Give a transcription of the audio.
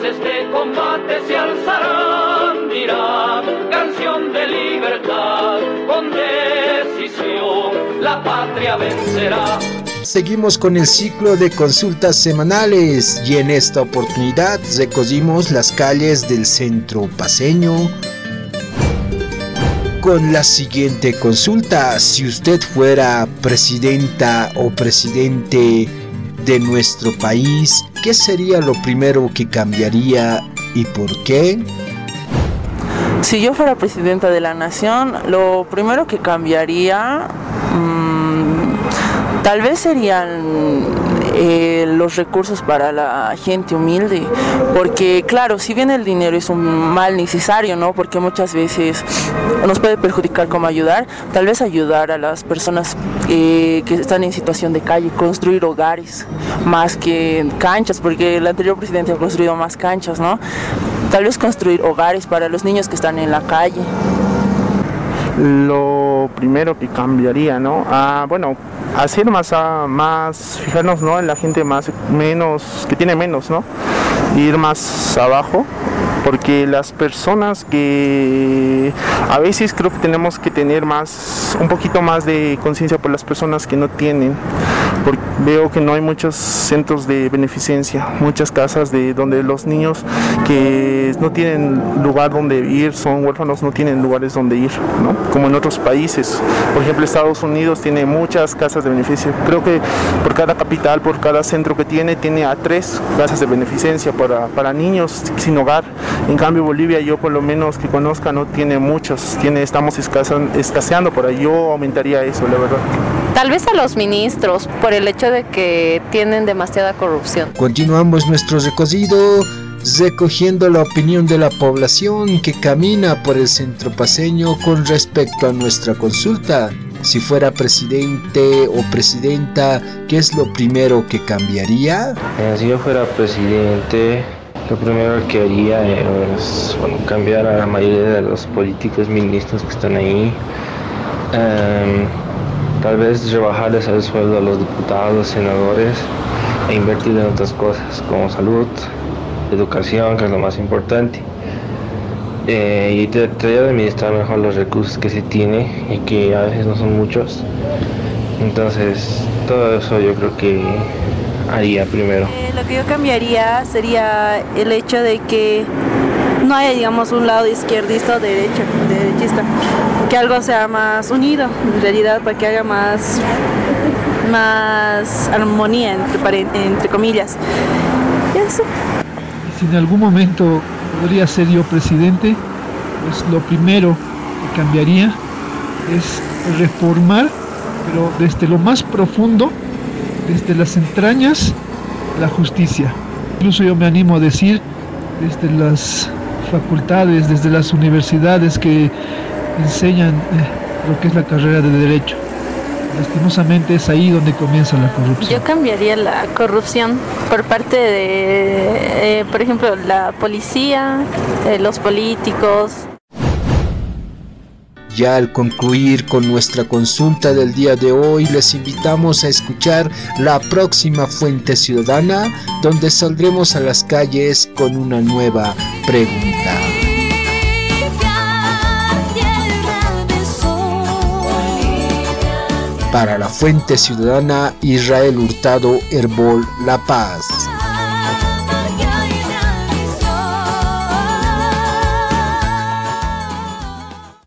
voces combate se alzarán, dirán, canción de libertad, con decisión la patria vencerá. Seguimos con el ciclo de consultas semanales y en esta oportunidad recorrimos las calles del centro paseño con la siguiente consulta. Si usted fuera presidenta o presidente de nuestro país, ¿qué sería lo primero que cambiaría y por qué? Si yo fuera presidenta de la nación, lo primero que cambiaría mm, tal vez serían eh, los recursos para la gente humilde, porque claro, si bien el dinero es un mal necesario, ¿no? Porque muchas veces nos puede perjudicar como ayudar, tal vez ayudar a las personas eh, que están en situación de calle, construir hogares más que canchas, porque el anterior presidente ha construido más canchas, ¿no? Tal vez construir hogares para los niños que están en la calle lo primero que cambiaría, ¿no? Ah, bueno, hacer más, más, fijarnos, ¿no? En la gente más, menos, que tiene menos, ¿no? Ir más abajo porque las personas que a veces creo que tenemos que tener más, un poquito más de conciencia por las personas que no tienen, porque veo que no hay muchos centros de beneficencia, muchas casas de donde los niños que no tienen lugar donde ir, son huérfanos, no tienen lugares donde ir, ¿no? como en otros países. Por ejemplo, Estados Unidos tiene muchas casas de beneficio. Creo que por cada capital, por cada centro que tiene, tiene a tres casas de beneficencia para, para niños sin hogar. En cambio Bolivia yo por lo menos que conozca no tiene muchos, tiene, estamos escaseando por ahí, yo aumentaría eso, la verdad. Tal vez a los ministros por el hecho de que tienen demasiada corrupción. Continuamos nuestro recorrido recogiendo la opinión de la población que camina por el centro paseño con respecto a nuestra consulta. Si fuera presidente o presidenta, ¿qué es lo primero que cambiaría? Eh, si yo fuera presidente, lo primero que haría es cambiar a la mayoría de los políticos ministros que están ahí. Em, tal vez rebajarles el sueldo a los diputados, senadores e invertir en otras cosas como salud, educación, que es lo más importante. Eh, y tratar de administrar mejor los recursos que se tiene y que a veces no son muchos. Entonces, todo eso yo creo que haría primero? Eh, lo que yo cambiaría sería el hecho de que no haya, digamos, un lado izquierdista o derecho, derechista, que algo sea más unido, en realidad, para que haya más, más armonía, entre, entre comillas. eso. Si en algún momento podría ser yo presidente, pues lo primero que cambiaría es reformar, pero desde lo más profundo, desde las entrañas la justicia. Incluso yo me animo a decir desde las facultades, desde las universidades que enseñan eh, lo que es la carrera de derecho. Lastimosamente es ahí donde comienza la corrupción. Yo cambiaría la corrupción por parte de, eh, por ejemplo, la policía, eh, los políticos, ya al concluir con nuestra consulta del día de hoy, les invitamos a escuchar la próxima Fuente Ciudadana, donde saldremos a las calles con una nueva pregunta. Para la Fuente Ciudadana, Israel Hurtado Herbol La Paz.